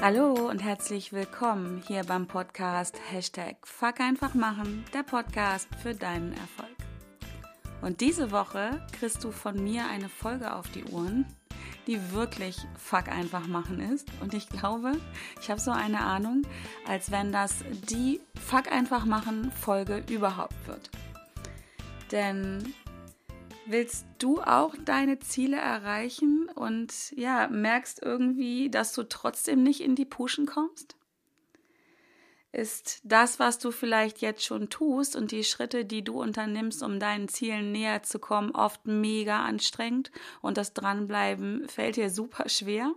Hallo und herzlich willkommen hier beim Podcast Hashtag Fuck einfach machen, der Podcast für deinen Erfolg. Und diese Woche kriegst du von mir eine Folge auf die Ohren, die wirklich Fuck einfach machen ist. Und ich glaube, ich habe so eine Ahnung, als wenn das die Fuck einfach machen Folge überhaupt wird. Denn Willst du auch deine Ziele erreichen und ja, merkst irgendwie, dass du trotzdem nicht in die Puschen kommst? Ist das, was du vielleicht jetzt schon tust und die Schritte, die du unternimmst, um deinen Zielen näher zu kommen, oft mega anstrengend und das Dranbleiben fällt dir super schwer?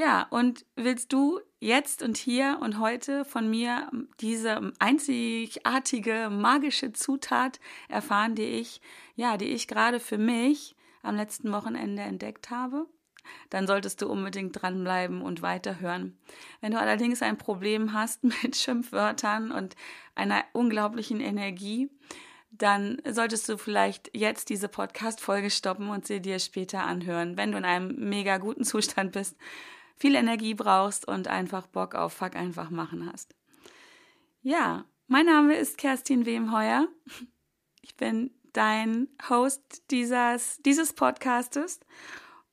Ja, und willst du jetzt und hier und heute von mir diese einzigartige magische Zutat erfahren, die ich, ja, die ich gerade für mich am letzten Wochenende entdeckt habe? Dann solltest du unbedingt dranbleiben und weiterhören. Wenn du allerdings ein Problem hast mit Schimpfwörtern und einer unglaublichen Energie, dann solltest du vielleicht jetzt diese Podcast-Folge stoppen und sie dir später anhören, wenn du in einem mega guten Zustand bist viel Energie brauchst und einfach Bock auf Fuck einfach machen hast. Ja, mein Name ist Kerstin Wemheuer. Ich bin dein Host dieses, dieses Podcastes.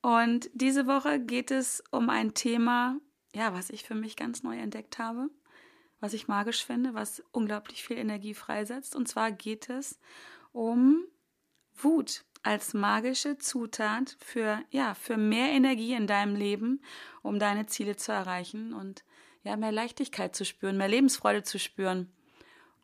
Und diese Woche geht es um ein Thema, ja, was ich für mich ganz neu entdeckt habe, was ich magisch finde, was unglaublich viel Energie freisetzt. Und zwar geht es um Wut als magische Zutat für, ja, für mehr Energie in deinem Leben, um deine Ziele zu erreichen und ja, mehr Leichtigkeit zu spüren, mehr Lebensfreude zu spüren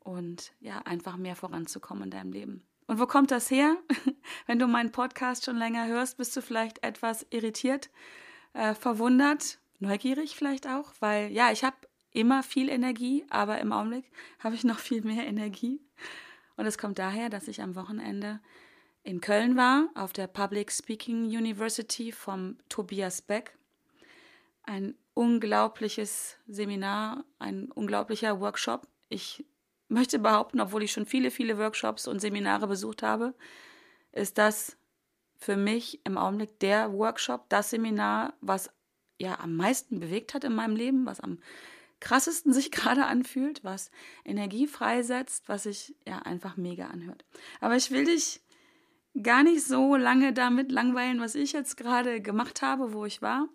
und ja, einfach mehr voranzukommen in deinem Leben. Und wo kommt das her? Wenn du meinen Podcast schon länger hörst, bist du vielleicht etwas irritiert, äh, verwundert, neugierig vielleicht auch, weil ja, ich habe immer viel Energie, aber im Augenblick habe ich noch viel mehr Energie. Und es kommt daher, dass ich am Wochenende in Köln war, auf der Public Speaking University vom Tobias Beck. Ein unglaubliches Seminar, ein unglaublicher Workshop. Ich möchte behaupten, obwohl ich schon viele, viele Workshops und Seminare besucht habe, ist das für mich im Augenblick der Workshop, das Seminar, was ja am meisten bewegt hat in meinem Leben, was am krassesten sich gerade anfühlt, was Energie freisetzt, was sich ja einfach mega anhört. Aber ich will dich gar nicht so lange damit langweilen, was ich jetzt gerade gemacht habe, wo ich war,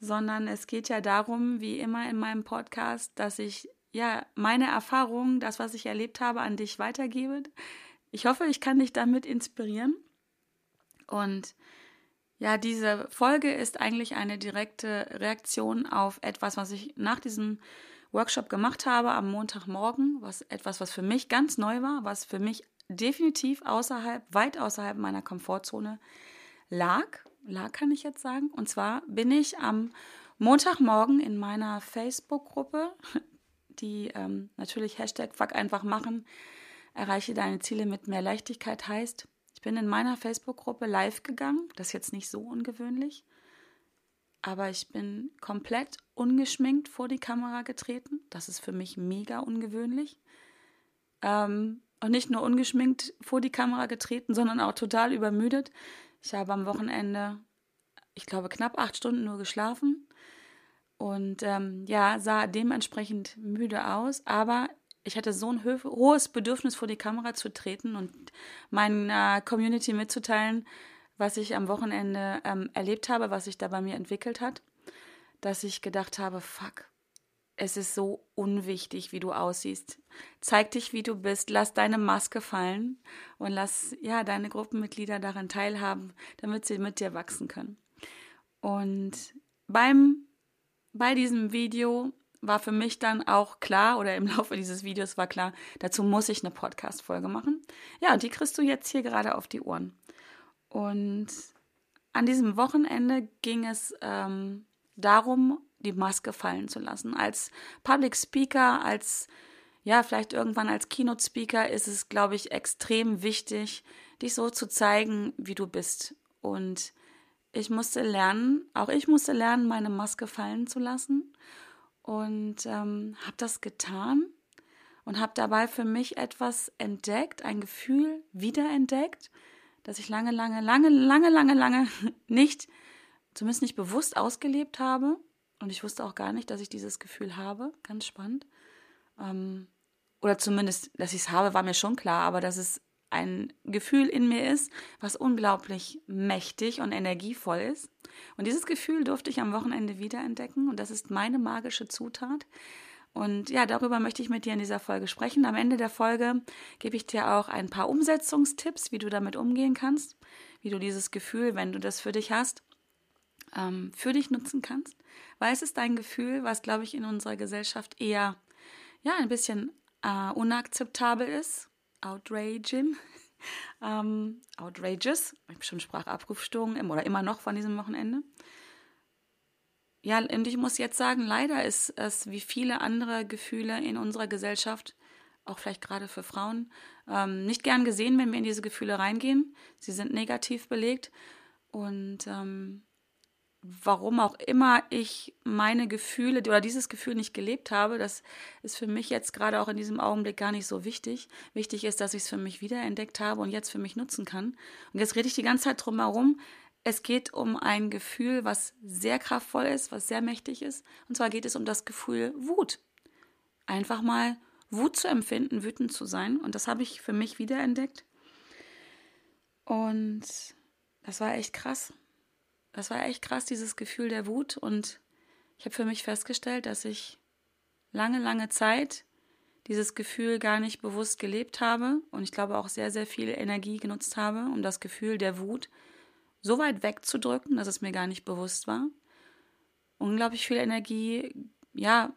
sondern es geht ja darum, wie immer in meinem Podcast, dass ich ja meine Erfahrungen, das, was ich erlebt habe, an dich weitergebe. Ich hoffe, ich kann dich damit inspirieren. Und ja, diese Folge ist eigentlich eine direkte Reaktion auf etwas, was ich nach diesem Workshop gemacht habe am Montagmorgen, was etwas, was für mich ganz neu war, was für mich definitiv außerhalb, weit außerhalb meiner Komfortzone lag. Lag kann ich jetzt sagen. Und zwar bin ich am Montagmorgen in meiner Facebook-Gruppe, die ähm, natürlich Hashtag Fuck einfach machen, erreiche deine Ziele mit mehr Leichtigkeit heißt. Ich bin in meiner Facebook-Gruppe live gegangen. Das ist jetzt nicht so ungewöhnlich. Aber ich bin komplett ungeschminkt vor die Kamera getreten. Das ist für mich mega ungewöhnlich. Ähm, und nicht nur ungeschminkt vor die Kamera getreten, sondern auch total übermüdet. Ich habe am Wochenende, ich glaube, knapp acht Stunden nur geschlafen und ähm, ja, sah dementsprechend müde aus, aber ich hatte so ein hohes Bedürfnis, vor die Kamera zu treten und meiner Community mitzuteilen, was ich am Wochenende ähm, erlebt habe, was sich da bei mir entwickelt hat, dass ich gedacht habe, fuck, es ist so unwichtig, wie du aussiehst. Zeig dich, wie du bist, lass deine Maske fallen und lass ja deine Gruppenmitglieder daran teilhaben, damit sie mit dir wachsen können. Und beim bei diesem Video war für mich dann auch klar, oder im Laufe dieses Videos war klar, dazu muss ich eine Podcast-Folge machen. Ja, und die kriegst du jetzt hier gerade auf die Ohren. Und an diesem Wochenende ging es ähm, darum, die Maske fallen zu lassen. Als Public Speaker, als ja, vielleicht irgendwann als Keynote Speaker ist es, glaube ich, extrem wichtig, dich so zu zeigen, wie du bist. Und ich musste lernen, auch ich musste lernen, meine Maske fallen zu lassen. Und ähm, habe das getan und habe dabei für mich etwas entdeckt, ein Gefühl wiederentdeckt, das ich lange, lange, lange, lange, lange, lange nicht, zumindest nicht bewusst ausgelebt habe Und ich wusste auch gar nicht, dass ich dieses Gefühl habe. Ganz spannend. Ähm, oder zumindest, dass ich es habe, war mir schon klar, aber dass es ein Gefühl in mir ist, was unglaublich mächtig und energievoll ist. Und dieses Gefühl durfte ich am Wochenende wiederentdecken und das ist meine magische Zutat. Und ja, darüber möchte ich mit dir in dieser Folge sprechen. Am Ende der Folge gebe ich dir auch ein paar Umsetzungstipps, wie du damit umgehen kannst, wie du dieses Gefühl, wenn du das für dich hast, ähm, für dich nutzen kannst. Weil es ist ein Gefühl, was, glaube ich, in unserer Gesellschaft eher ja, ein bisschen äh, unakzeptabel ist. Outraging. ähm, outrageous. Ich habe schon Sprachabrufstörungen oder immer noch von diesem Wochenende. Ja, und ich muss jetzt sagen, leider ist es wie viele andere Gefühle in unserer Gesellschaft, auch vielleicht gerade für Frauen, ähm, nicht gern gesehen, wenn wir in diese Gefühle reingehen. Sie sind negativ belegt. Und ähm, warum auch immer ich meine Gefühle oder dieses Gefühl nicht gelebt habe, das ist für mich jetzt gerade auch in diesem Augenblick gar nicht so wichtig. Wichtig ist, dass ich es für mich wiederentdeckt habe und jetzt für mich nutzen kann. Und jetzt rede ich die ganze Zeit drum herum. Es geht um ein Gefühl, was sehr kraftvoll ist, was sehr mächtig ist. Und zwar geht es um das Gefühl Wut. Einfach mal Wut zu empfinden, wütend zu sein. Und das habe ich für mich wiederentdeckt. Und das war echt krass das war echt krass, dieses Gefühl der Wut. Und ich habe für mich festgestellt, dass ich lange, lange Zeit dieses Gefühl gar nicht bewusst gelebt habe und ich glaube auch sehr, sehr viel Energie genutzt habe, um das Gefühl der Wut so weit wegzudrücken, dass es mir gar nicht bewusst war. Unglaublich viel Energie, ja,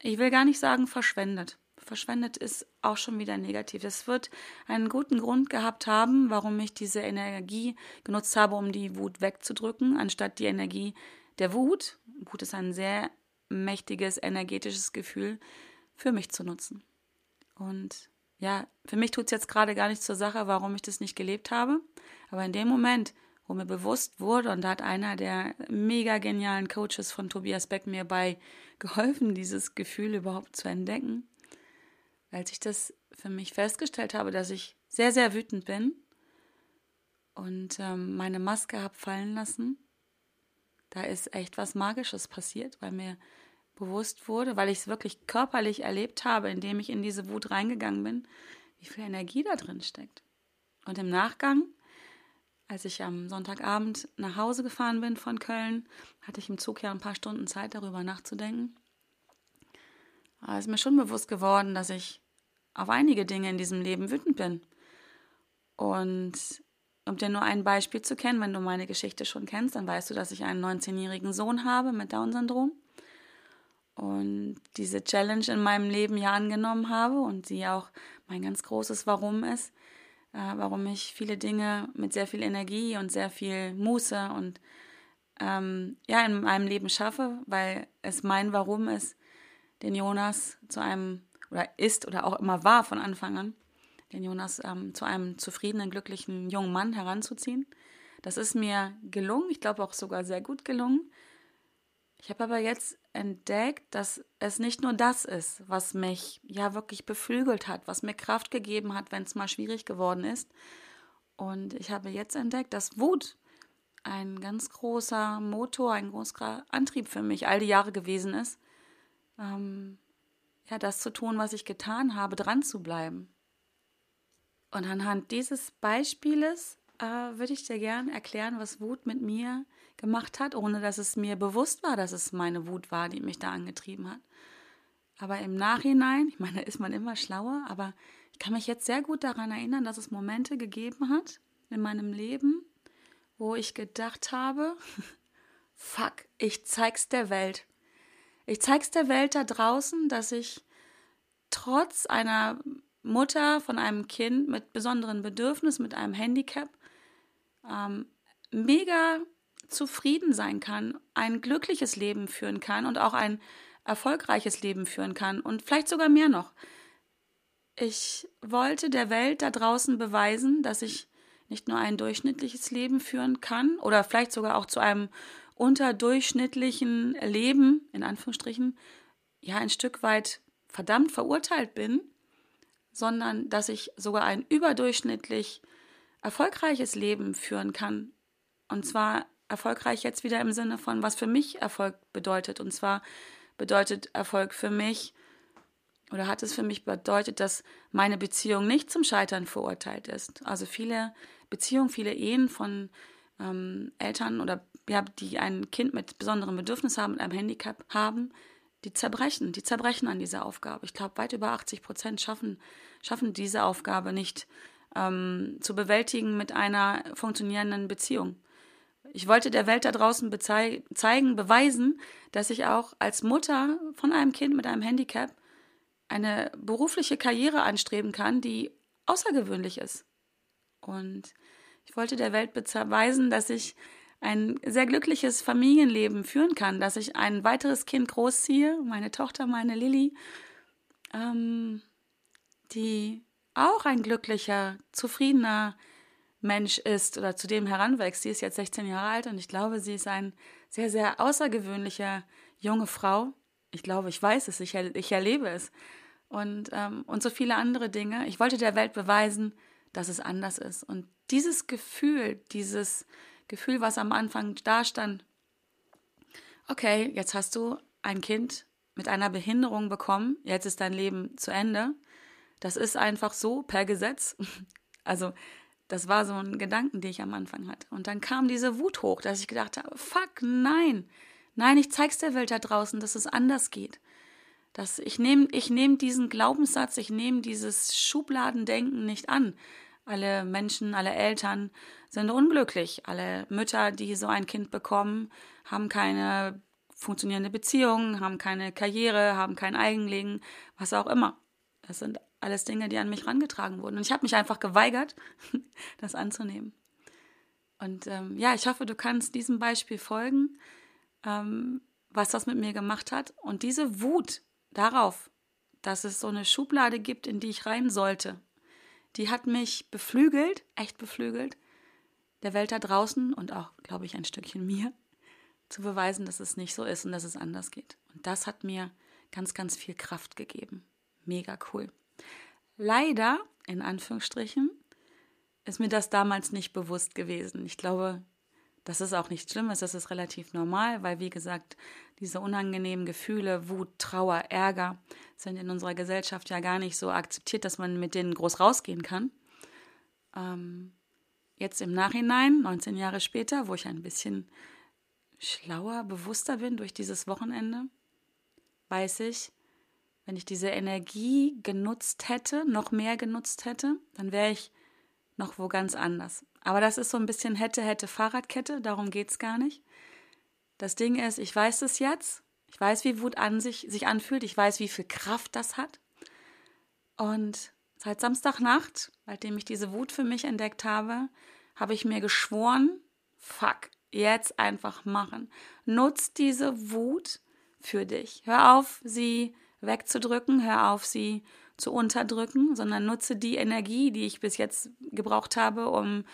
ich will gar nicht sagen verschwendet verschwendet ist auch schon wieder negativ. Es wird einen guten Grund gehabt haben, warum ich diese Energie genutzt habe, um die Wut wegzudrücken, anstatt die Energie der Wut. Wut ist ein sehr mächtiges, energetisches Gefühl für mich zu nutzen. Und ja, für mich tut es jetzt gerade gar nichts zur Sache, warum ich das nicht gelebt habe. Aber in dem Moment, wo mir bewusst wurde, und da hat einer der mega genialen Coaches von Tobias Beck mir bei geholfen, dieses Gefühl überhaupt zu entdecken, als ich das für mich festgestellt habe, dass ich sehr, sehr wütend bin und ähm, meine Maske habe fallen lassen, da ist echt was Magisches passiert, weil mir bewusst wurde, weil ich es wirklich körperlich erlebt habe, indem ich in diese Wut reingegangen bin, wie viel Energie da drin steckt. Und im Nachgang, als ich am Sonntagabend nach Hause gefahren bin von Köln, hatte ich im Zug ja ein paar Stunden Zeit, darüber nachzudenken. Aber es ist mir schon bewusst geworden, dass ich auf einige Dinge in diesem Leben wütend bin. Und um dir nur ein Beispiel zu kennen, wenn du meine Geschichte schon kennst, dann weißt du, dass ich einen 19-jährigen Sohn habe mit Down-Syndrom und diese Challenge in meinem Leben ja angenommen habe und sie auch mein ganz großes Warum ist, äh, warum ich viele Dinge mit sehr viel Energie und sehr viel Muße und ähm, ja in meinem Leben schaffe, weil es mein Warum ist, den Jonas zu einem oder ist oder auch immer war von Anfang an, den Jonas ähm, zu einem zufriedenen, glücklichen jungen Mann heranzuziehen. Das ist mir gelungen, ich glaube auch sogar sehr gut gelungen. Ich habe aber jetzt entdeckt, dass es nicht nur das ist, was mich ja wirklich beflügelt hat, was mir Kraft gegeben hat, wenn es mal schwierig geworden ist. Und ich habe jetzt entdeckt, dass Wut ein ganz großer Motor, ein großer Antrieb für mich all die Jahre gewesen ist, ähm, ja, das zu tun, was ich getan habe, dran zu bleiben. Und anhand dieses Beispieles äh, würde ich dir gern erklären, was Wut mit mir gemacht hat, ohne dass es mir bewusst war, dass es meine Wut war, die mich da angetrieben hat. Aber im Nachhinein, ich meine, da ist man immer schlauer, aber ich kann mich jetzt sehr gut daran erinnern, dass es Momente gegeben hat in meinem Leben, wo ich gedacht habe, fuck, ich zeig's der Welt. Ich zeig's der Welt da draußen, dass ich trotz einer Mutter von einem Kind mit besonderen Bedürfnissen, mit einem Handicap, ähm, mega zufrieden sein kann, ein glückliches Leben führen kann und auch ein erfolgreiches Leben führen kann und vielleicht sogar mehr noch. Ich wollte der Welt da draußen beweisen, dass ich nicht nur ein durchschnittliches Leben führen kann oder vielleicht sogar auch zu einem unterdurchschnittlichen Leben, in Anführungsstrichen, ja, ein Stück weit verdammt verurteilt bin, sondern dass ich sogar ein überdurchschnittlich erfolgreiches Leben führen kann. Und zwar erfolgreich jetzt wieder im Sinne von, was für mich Erfolg bedeutet. Und zwar bedeutet Erfolg für mich oder hat es für mich bedeutet, dass meine Beziehung nicht zum Scheitern verurteilt ist. Also viele Beziehungen, viele Ehen von ähm, Eltern oder ja, die ein Kind mit besonderen Bedürfnissen haben, mit einem Handicap haben, die zerbrechen, die zerbrechen an dieser Aufgabe. Ich glaube, weit über 80 Prozent schaffen, schaffen diese Aufgabe nicht ähm, zu bewältigen mit einer funktionierenden Beziehung. Ich wollte der Welt da draußen zeigen, beweisen, dass ich auch als Mutter von einem Kind mit einem Handicap eine berufliche Karriere anstreben kann, die außergewöhnlich ist. Und ich wollte der Welt beweisen, dass ich ein sehr glückliches Familienleben führen kann, dass ich ein weiteres Kind großziehe, meine Tochter, meine Lilly, ähm, die auch ein glücklicher, zufriedener Mensch ist oder zu dem heranwächst. Sie ist jetzt 16 Jahre alt und ich glaube, sie ist ein sehr, sehr außergewöhnlicher junge Frau. Ich glaube, ich weiß es, ich, ich erlebe es. Und, ähm, und so viele andere Dinge. Ich wollte der Welt beweisen, dass es anders ist. Und dieses Gefühl, dieses Gefühl, was am Anfang da stand, okay, jetzt hast du ein Kind mit einer Behinderung bekommen, jetzt ist dein Leben zu Ende. Das ist einfach so per Gesetz. Also das war so ein Gedanken, den ich am Anfang hatte. Und dann kam diese Wut hoch, dass ich gedacht habe, fuck, nein. Nein, ich zeig's der Welt da draußen, dass es anders geht. Dass ich nehme ich nehm diesen Glaubenssatz, ich nehme dieses Schubladendenken nicht an. Alle Menschen, alle Eltern sind unglücklich. Alle Mütter, die so ein Kind bekommen, haben keine funktionierende Beziehung, haben keine Karriere, haben kein Eigenleben, was auch immer. Das sind alles Dinge, die an mich rangetragen wurden. Und ich habe mich einfach geweigert, das anzunehmen. Und ähm, ja, ich hoffe, du kannst diesem Beispiel folgen, ähm, was das mit mir gemacht hat. Und diese Wut darauf, dass es so eine Schublade gibt, in die ich rein sollte, die hat mich beflügelt, echt beflügelt, der Welt da draußen und auch, glaube ich, ein Stückchen mir zu beweisen, dass es nicht so ist und dass es anders geht. Und das hat mir ganz, ganz viel Kraft gegeben. Mega cool. Leider, in Anführungsstrichen, ist mir das damals nicht bewusst gewesen. Ich glaube, das ist auch nichts Schlimmes, das ist relativ normal, weil, wie gesagt, diese unangenehmen Gefühle, Wut, Trauer, Ärger sind in unserer Gesellschaft ja gar nicht so akzeptiert, dass man mit denen groß rausgehen kann. Ähm, jetzt im Nachhinein, 19 Jahre später, wo ich ein bisschen schlauer, bewusster bin durch dieses Wochenende, weiß ich, wenn ich diese Energie genutzt hätte, noch mehr genutzt hätte, dann wäre ich noch wo ganz anders. Aber das ist so ein bisschen hätte, hätte Fahrradkette, darum geht es gar nicht. Das Ding ist, ich weiß es jetzt, ich weiß, wie Wut an sich, sich anfühlt, ich weiß, wie viel Kraft das hat. Und seit Samstagnacht, seitdem ich diese Wut für mich entdeckt habe, habe ich mir geschworen, fuck, jetzt einfach machen. Nutz diese Wut für dich. Hör auf, sie wegzudrücken, hör auf, sie zu unterdrücken, sondern nutze die Energie, die ich bis jetzt gebraucht habe, um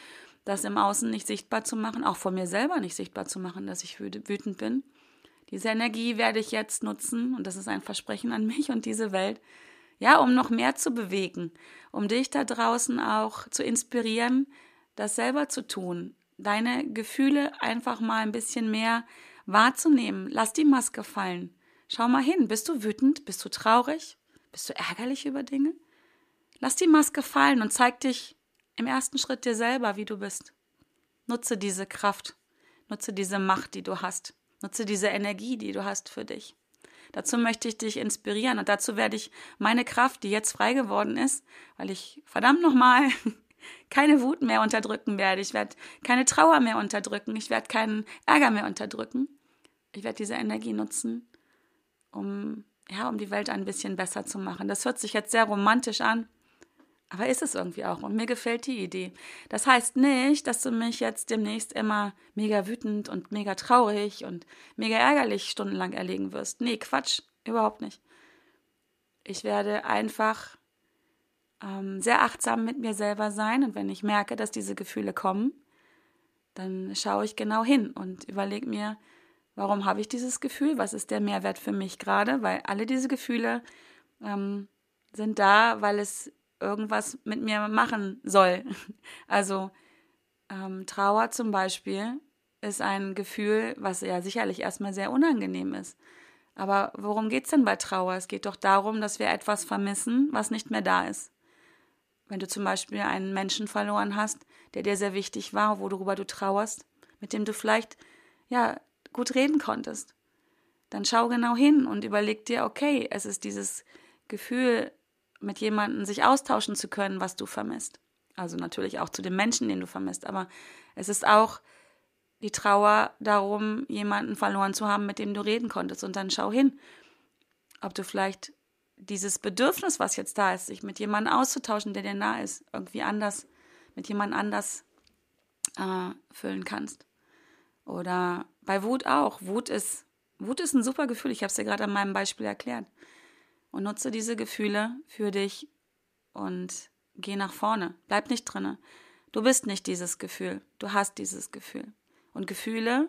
das im Außen nicht sichtbar zu machen, auch von mir selber nicht sichtbar zu machen, dass ich wütend bin. Diese Energie werde ich jetzt nutzen und das ist ein Versprechen an mich und diese Welt, ja, um noch mehr zu bewegen, um dich da draußen auch zu inspirieren, das selber zu tun, deine Gefühle einfach mal ein bisschen mehr wahrzunehmen. Lass die Maske fallen. Schau mal hin. Bist du wütend? Bist du traurig? Bist du ärgerlich über Dinge? Lass die Maske fallen und zeig dich im ersten Schritt dir selber, wie du bist. Nutze diese Kraft. Nutze diese Macht, die du hast. Nutze diese Energie, die du hast für dich. Dazu möchte ich dich inspirieren und dazu werde ich meine Kraft, die jetzt frei geworden ist, weil ich verdammt nochmal keine Wut mehr unterdrücken werde. Ich werde keine Trauer mehr unterdrücken. Ich werde keinen Ärger mehr unterdrücken. Ich werde diese Energie nutzen, um, ja, um die Welt ein bisschen besser zu machen. Das hört sich jetzt sehr romantisch an, aber ist es irgendwie auch. Und mir gefällt die Idee. Das heißt nicht, dass du mich jetzt demnächst immer mega wütend und mega traurig und mega ärgerlich stundenlang erlegen wirst. Nee, Quatsch. Überhaupt nicht. Ich werde einfach ähm, sehr achtsam mit mir selber sein und wenn ich merke, dass diese Gefühle kommen, dann schaue ich genau hin und überlege mir, warum habe ich dieses Gefühl, was ist der Mehrwert für mich gerade, weil alle diese Gefühle ähm, sind da, weil es irgendwas mit mir machen soll. Also ähm, Trauer zum Beispiel ist ein Gefühl, was ja sicherlich erstmal sehr unangenehm ist. Aber worum geht es denn bei Trauer? Es geht doch darum, dass wir etwas vermissen, was nicht mehr da ist. Wenn du zum Beispiel einen Menschen verloren hast, der dir sehr wichtig war, worüber du trauerst, mit dem du vielleicht ja gut reden konntest, dann schau genau hin und überleg dir, okay, es ist dieses Gefühl, mit jemandem sich austauschen zu können, was du vermisst. Also natürlich auch zu dem Menschen, den du vermisst, aber es ist auch die Trauer darum, jemanden verloren zu haben, mit dem du reden konntest. Und dann schau hin, ob du vielleicht dieses Bedürfnis, was jetzt da ist, sich mit jemandem auszutauschen, der dir nah ist, irgendwie anders, mit jemand anders äh, füllen kannst. Oder bei Wut auch. Wut ist, Wut ist ein super Gefühl. Ich habe es dir gerade an meinem Beispiel erklärt. Und nutze diese Gefühle für dich und geh nach vorne. Bleib nicht drinne. Du bist nicht dieses Gefühl. Du hast dieses Gefühl. Und Gefühle,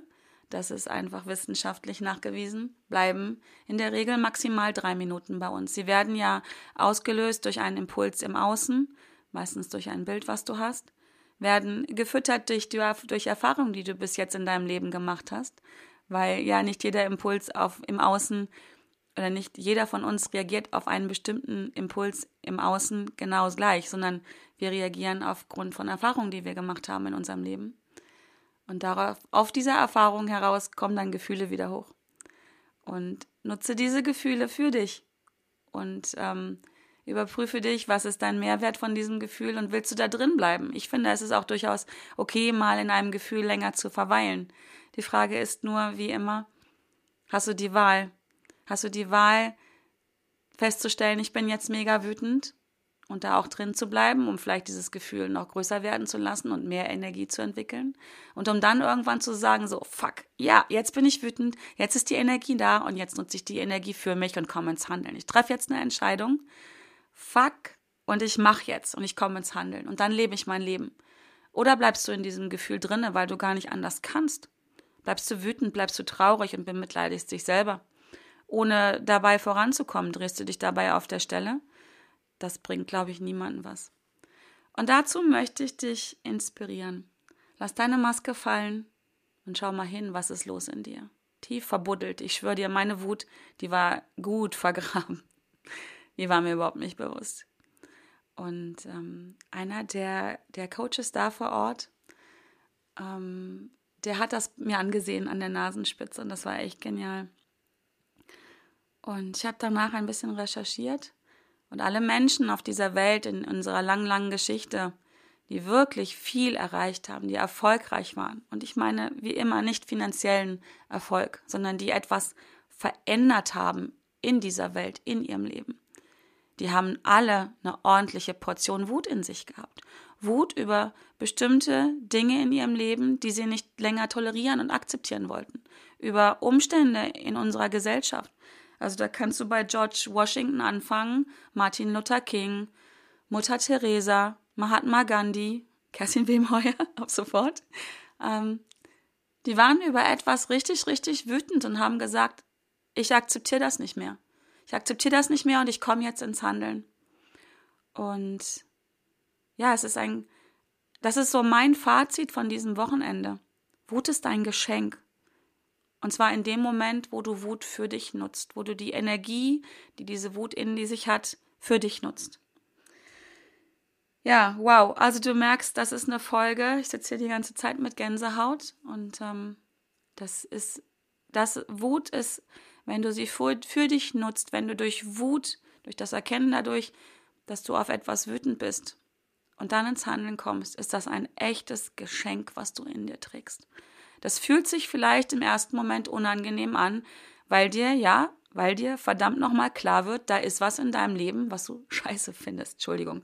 das ist einfach wissenschaftlich nachgewiesen, bleiben in der Regel maximal drei Minuten bei uns. Sie werden ja ausgelöst durch einen Impuls im Außen, meistens durch ein Bild, was du hast, werden gefüttert durch, durch Erfahrungen, die du bis jetzt in deinem Leben gemacht hast, weil ja nicht jeder Impuls auf, im Außen oder nicht jeder von uns reagiert auf einen bestimmten Impuls im Außen genau gleich, sondern wir reagieren aufgrund von Erfahrungen, die wir gemacht haben in unserem Leben. Und darauf, auf dieser Erfahrung heraus kommen dann Gefühle wieder hoch. Und nutze diese Gefühle für dich und ähm, überprüfe dich, was ist dein Mehrwert von diesem Gefühl und willst du da drin bleiben? Ich finde, es ist auch durchaus okay, mal in einem Gefühl länger zu verweilen. Die Frage ist nur, wie immer, hast du die Wahl? Hast du die Wahl, festzustellen, ich bin jetzt mega wütend und da auch drin zu bleiben, um vielleicht dieses Gefühl noch größer werden zu lassen und mehr Energie zu entwickeln. Und um dann irgendwann zu sagen, so, fuck, ja, jetzt bin ich wütend, jetzt ist die Energie da und jetzt nutze ich die Energie für mich und komme ins Handeln. Ich treffe jetzt eine Entscheidung, fuck, und ich mache jetzt und ich komme ins Handeln und dann lebe ich mein Leben. Oder bleibst du in diesem Gefühl drinne, weil du gar nicht anders kannst? Bleibst du wütend, bleibst du traurig und bemitleidest dich selber? Ohne dabei voranzukommen, drehst du dich dabei auf der Stelle? Das bringt, glaube ich, niemandem was. Und dazu möchte ich dich inspirieren. Lass deine Maske fallen und schau mal hin, was ist los in dir. Tief verbuddelt. Ich schwöre dir, meine Wut, die war gut vergraben. Die war mir überhaupt nicht bewusst. Und ähm, einer der, der Coaches da vor Ort, ähm, der hat das mir angesehen an der Nasenspitze und das war echt genial. Und ich habe danach ein bisschen recherchiert und alle Menschen auf dieser Welt in unserer langen, langen Geschichte, die wirklich viel erreicht haben, die erfolgreich waren. Und ich meine, wie immer, nicht finanziellen Erfolg, sondern die etwas verändert haben in dieser Welt, in ihrem Leben. Die haben alle eine ordentliche Portion Wut in sich gehabt. Wut über bestimmte Dinge in ihrem Leben, die sie nicht länger tolerieren und akzeptieren wollten. Über Umstände in unserer Gesellschaft, also da kannst du bei George Washington anfangen, Martin Luther King, Mutter Teresa, Mahatma Gandhi, Kerstin Wemheuer, ab sofort. Ähm, die waren über etwas richtig, richtig wütend und haben gesagt, ich akzeptiere das nicht mehr. Ich akzeptiere das nicht mehr und ich komme jetzt ins Handeln. Und ja, es ist ein, das ist so mein Fazit von diesem Wochenende. Wut ist ein Geschenk. Und zwar in dem Moment, wo du Wut für dich nutzt, wo du die Energie, die diese Wut in die sich hat, für dich nutzt. Ja, wow. Also du merkst, das ist eine Folge. Ich sitze hier die ganze Zeit mit Gänsehaut und ähm, das ist, das Wut ist, wenn du sie für, für dich nutzt, wenn du durch Wut, durch das Erkennen dadurch, dass du auf etwas wütend bist und dann ins Handeln kommst, ist das ein echtes Geschenk, was du in dir trägst. Das fühlt sich vielleicht im ersten Moment unangenehm an, weil dir, ja, weil dir verdammt nochmal klar wird, da ist was in deinem Leben, was du scheiße findest. Entschuldigung.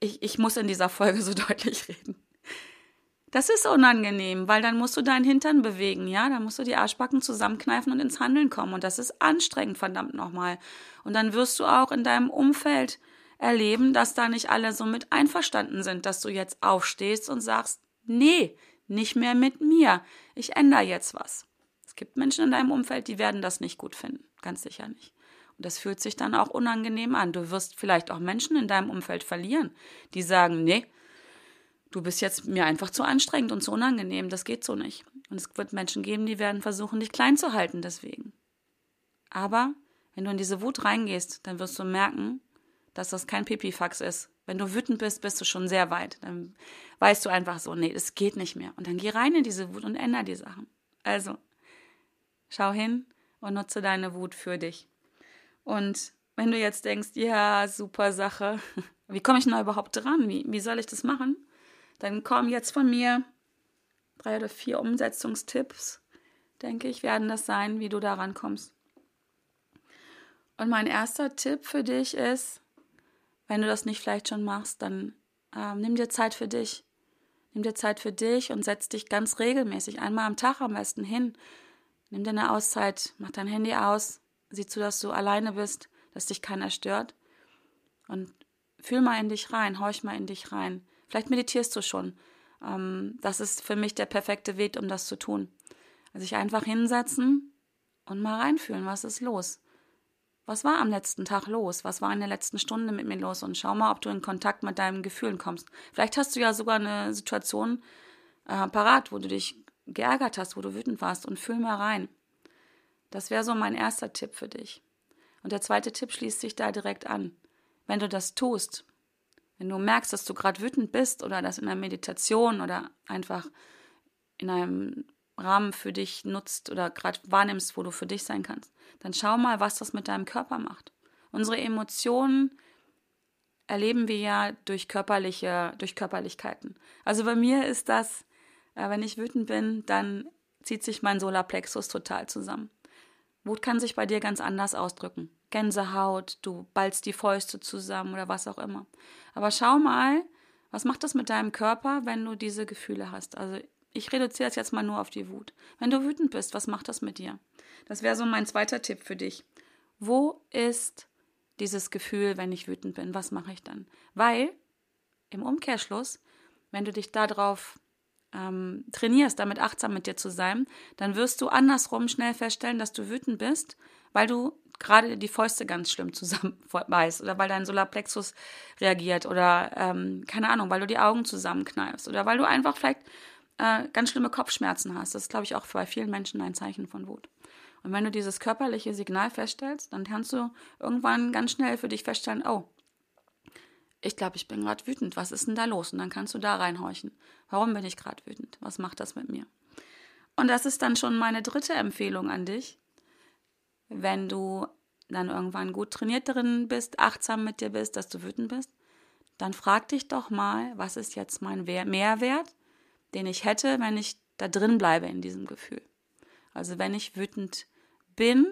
Ich, ich muss in dieser Folge so deutlich reden. Das ist unangenehm, weil dann musst du deinen Hintern bewegen, ja? Dann musst du die Arschbacken zusammenkneifen und ins Handeln kommen. Und das ist anstrengend, verdammt nochmal. Und dann wirst du auch in deinem Umfeld erleben, dass da nicht alle so mit einverstanden sind, dass du jetzt aufstehst und sagst, nee, nicht mehr mit mir. Ich ändere jetzt was. Es gibt Menschen in deinem Umfeld, die werden das nicht gut finden. Ganz sicher nicht. Und das fühlt sich dann auch unangenehm an. Du wirst vielleicht auch Menschen in deinem Umfeld verlieren, die sagen, nee, du bist jetzt mir einfach zu anstrengend und zu unangenehm, das geht so nicht. Und es wird Menschen geben, die werden versuchen, dich klein zu halten deswegen. Aber wenn du in diese Wut reingehst, dann wirst du merken, dass das kein Pipifax ist. Wenn du wütend bist, bist du schon sehr weit. Dann weißt du einfach so, nee, das geht nicht mehr. Und dann geh rein in diese Wut und ändere die Sachen. Also, schau hin und nutze deine Wut für dich. Und wenn du jetzt denkst, ja, super Sache, wie komme ich denn überhaupt dran? Wie, wie soll ich das machen? Dann kommen jetzt von mir drei oder vier Umsetzungstipps, denke ich, werden das sein, wie du da rankommst. Und mein erster Tipp für dich ist, wenn du das nicht vielleicht schon machst, dann äh, nimm dir Zeit für dich. Nimm dir Zeit für dich und setz dich ganz regelmäßig, einmal am Tag am besten hin. Nimm dir eine Auszeit, mach dein Handy aus, sieh zu, dass du alleine bist, dass dich keiner stört. Und fühl mal in dich rein, horch mal in dich rein. Vielleicht meditierst du schon. Ähm, das ist für mich der perfekte Weg, um das zu tun. Also sich einfach hinsetzen und mal reinfühlen, was ist los. Was war am letzten Tag los? Was war in der letzten Stunde mit mir los? Und schau mal, ob du in Kontakt mit deinen Gefühlen kommst. Vielleicht hast du ja sogar eine Situation äh, parat, wo du dich geärgert hast, wo du wütend warst und fühl mal rein. Das wäre so mein erster Tipp für dich. Und der zweite Tipp schließt sich da direkt an. Wenn du das tust, wenn du merkst, dass du gerade wütend bist oder das in einer Meditation oder einfach in einem Rahmen für dich nutzt oder gerade wahrnimmst, wo du für dich sein kannst, dann schau mal, was das mit deinem Körper macht. Unsere Emotionen erleben wir ja durch körperliche, durch Körperlichkeiten. Also bei mir ist das, äh, wenn ich wütend bin, dann zieht sich mein Solarplexus total zusammen. Wut kann sich bei dir ganz anders ausdrücken. Gänsehaut, du ballst die Fäuste zusammen oder was auch immer. Aber schau mal, was macht das mit deinem Körper, wenn du diese Gefühle hast? Also ich reduziere das jetzt mal nur auf die Wut. Wenn du wütend bist, was macht das mit dir? Das wäre so mein zweiter Tipp für dich. Wo ist dieses Gefühl, wenn ich wütend bin? Was mache ich dann? Weil im Umkehrschluss, wenn du dich darauf ähm, trainierst, damit achtsam mit dir zu sein, dann wirst du andersrum schnell feststellen, dass du wütend bist, weil du gerade die Fäuste ganz schlimm zusammenbeißt oder weil dein Solarplexus reagiert oder ähm, keine Ahnung, weil du die Augen zusammenkneifst oder weil du einfach vielleicht äh, ganz schlimme Kopfschmerzen hast. Das ist, glaube ich, auch bei vielen Menschen ein Zeichen von Wut. Und wenn du dieses körperliche Signal feststellst, dann kannst du irgendwann ganz schnell für dich feststellen, oh, ich glaube, ich bin gerade wütend. Was ist denn da los? Und dann kannst du da reinhorchen. Warum bin ich gerade wütend? Was macht das mit mir? Und das ist dann schon meine dritte Empfehlung an dich wenn du dann irgendwann gut trainiert drin bist, achtsam mit dir bist, dass du wütend bist, dann frag dich doch mal, was ist jetzt mein Mehrwert, den ich hätte, wenn ich da drin bleibe in diesem Gefühl. Also wenn ich wütend bin,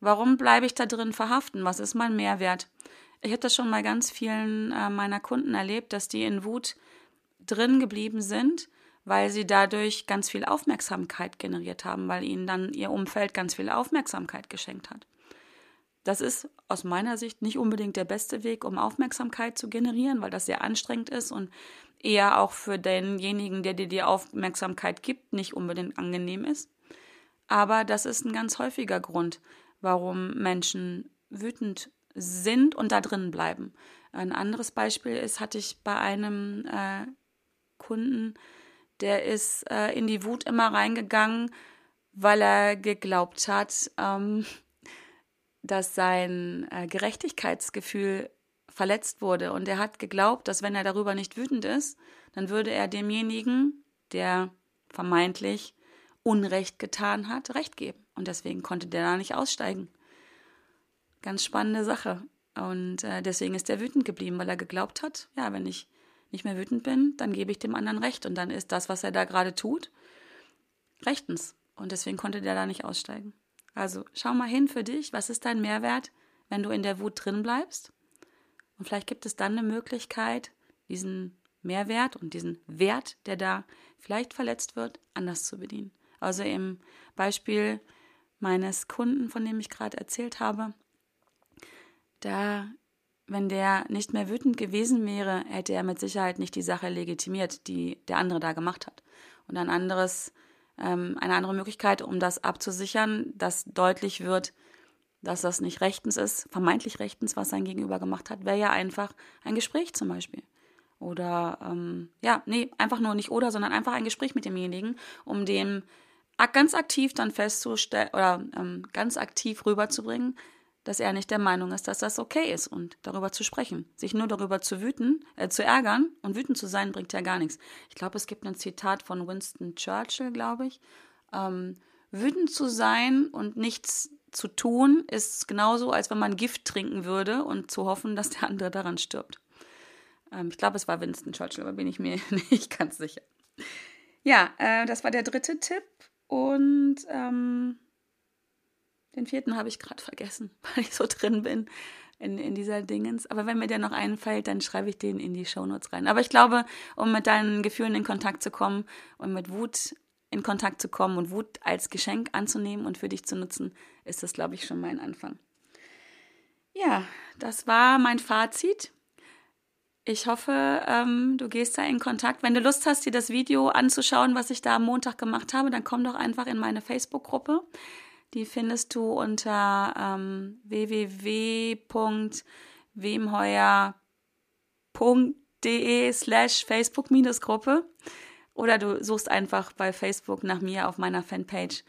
warum bleibe ich da drin verhaften? Was ist mein Mehrwert? Ich habe das schon mal ganz vielen äh, meiner Kunden erlebt, dass die in Wut drin geblieben sind, weil sie dadurch ganz viel Aufmerksamkeit generiert haben, weil ihnen dann ihr Umfeld ganz viel Aufmerksamkeit geschenkt hat. Das ist aus meiner Sicht nicht unbedingt der beste Weg, um Aufmerksamkeit zu generieren, weil das sehr anstrengend ist und eher auch für denjenigen, der dir die Aufmerksamkeit gibt, nicht unbedingt angenehm ist. Aber das ist ein ganz häufiger Grund, warum Menschen wütend sind und da drin bleiben. Ein anderes Beispiel ist, hatte ich bei einem äh, Kunden, der ist äh, in die Wut immer reingegangen, weil er geglaubt hat, ähm, dass sein äh, Gerechtigkeitsgefühl verletzt wurde. Und er hat geglaubt, dass wenn er darüber nicht wütend ist, dann würde er demjenigen, der vermeintlich Unrecht getan hat, Recht geben. Und deswegen konnte der da nicht aussteigen. Ganz spannende Sache. Und äh, deswegen ist er wütend geblieben, weil er geglaubt hat, ja, wenn ich nicht mehr wütend bin, dann gebe ich dem anderen Recht. Und dann ist das, was er da gerade tut, rechtens. Und deswegen konnte der da nicht aussteigen. Also schau mal hin für dich, was ist dein Mehrwert, wenn du in der Wut drin bleibst? Und vielleicht gibt es dann eine Möglichkeit, diesen Mehrwert und diesen Wert, der da vielleicht verletzt wird, anders zu bedienen. Also im Beispiel meines Kunden, von dem ich gerade erzählt habe, da wenn der nicht mehr wütend gewesen wäre, hätte er mit Sicherheit nicht die Sache legitimiert, die der andere da gemacht hat. Und ein anderes, ähm, eine andere Möglichkeit, um das abzusichern, dass deutlich wird, dass das nicht rechtens ist, vermeintlich rechtens, was sein Gegenüber gemacht hat, wäre ja einfach ein Gespräch zum Beispiel. Oder ähm, ja, nee, einfach nur nicht oder, sondern einfach ein Gespräch mit demjenigen, um dem ganz aktiv dann festzustellen oder ähm, ganz aktiv rüberzubringen, dass er nicht der Meinung ist, dass das okay ist und darüber zu sprechen. Sich nur darüber zu wüten, äh, zu ärgern und wütend zu sein, bringt ja gar nichts. Ich glaube, es gibt ein Zitat von Winston Churchill, glaube ich. Ähm, wütend zu sein und nichts zu tun, ist genauso, als wenn man Gift trinken würde und zu hoffen, dass der andere daran stirbt. Ähm, ich glaube, es war Winston Churchill, aber bin ich mir nicht ganz sicher. Ja, äh, das war der dritte Tipp. Und ähm, den vierten habe ich gerade vergessen, weil ich so drin bin in, in dieser Dingens. Aber wenn mir der noch einfällt, dann schreibe ich den in die Shownotes rein. Aber ich glaube, um mit deinen Gefühlen in Kontakt zu kommen und mit Wut in Kontakt zu kommen und Wut als Geschenk anzunehmen und für dich zu nutzen, ist das, glaube ich, schon mein Anfang. Ja, das war mein Fazit. Ich hoffe, ähm, du gehst da in Kontakt. Wenn du Lust hast, dir das Video anzuschauen, was ich da am Montag gemacht habe, dann komm doch einfach in meine Facebook-Gruppe. Die findest du unter ähm, www.wemheuer.de slash Facebook-Gruppe. Oder du suchst einfach bei Facebook nach mir auf meiner Fanpage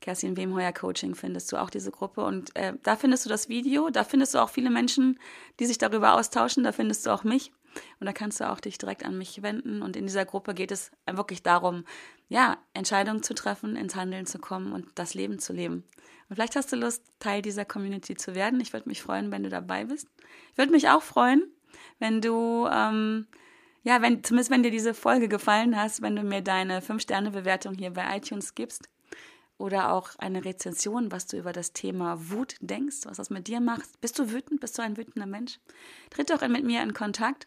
Kerstin Wemheuer Coaching findest du auch diese Gruppe. Und äh, da findest du das Video, da findest du auch viele Menschen, die sich darüber austauschen, da findest du auch mich. Und da kannst du auch dich direkt an mich wenden. Und in dieser Gruppe geht es wirklich darum, ja, Entscheidungen zu treffen, ins Handeln zu kommen und das Leben zu leben. Und vielleicht hast du Lust, Teil dieser Community zu werden. Ich würde mich freuen, wenn du dabei bist. Ich würde mich auch freuen, wenn du, ähm, ja, wenn, zumindest wenn dir diese Folge gefallen hast, wenn du mir deine 5-Sterne-Bewertung hier bei iTunes gibst oder auch eine Rezension, was du über das Thema Wut denkst, was das mit dir macht. Bist du wütend? Bist du ein wütender Mensch? Tritt doch mit mir in Kontakt.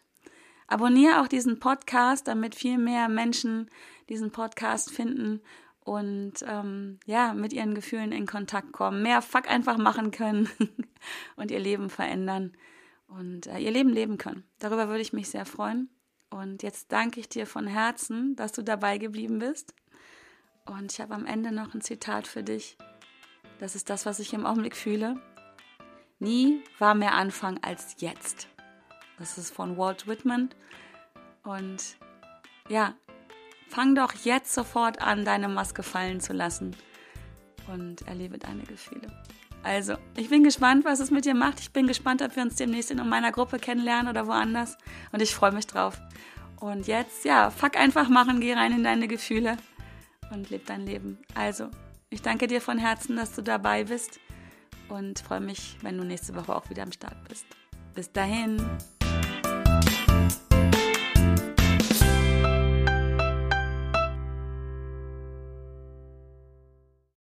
Abonniere auch diesen Podcast, damit viel mehr Menschen diesen Podcast finden und ähm, ja, mit ihren Gefühlen in Kontakt kommen, mehr Fuck einfach machen können und ihr Leben verändern und äh, ihr Leben leben können. Darüber würde ich mich sehr freuen. Und jetzt danke ich dir von Herzen, dass du dabei geblieben bist. Und ich habe am Ende noch ein Zitat für dich. Das ist das, was ich im Augenblick fühle. Nie war mehr Anfang als jetzt. Das ist von Walt Whitman. Und ja, fang doch jetzt sofort an, deine Maske fallen zu lassen und erlebe deine Gefühle. Also, ich bin gespannt, was es mit dir macht. Ich bin gespannt, ob wir uns demnächst in meiner Gruppe kennenlernen oder woanders. Und ich freue mich drauf. Und jetzt, ja, fuck einfach machen, geh rein in deine Gefühle und lebe dein Leben. Also, ich danke dir von Herzen, dass du dabei bist und freue mich, wenn du nächste Woche auch wieder am Start bist. Bis dahin.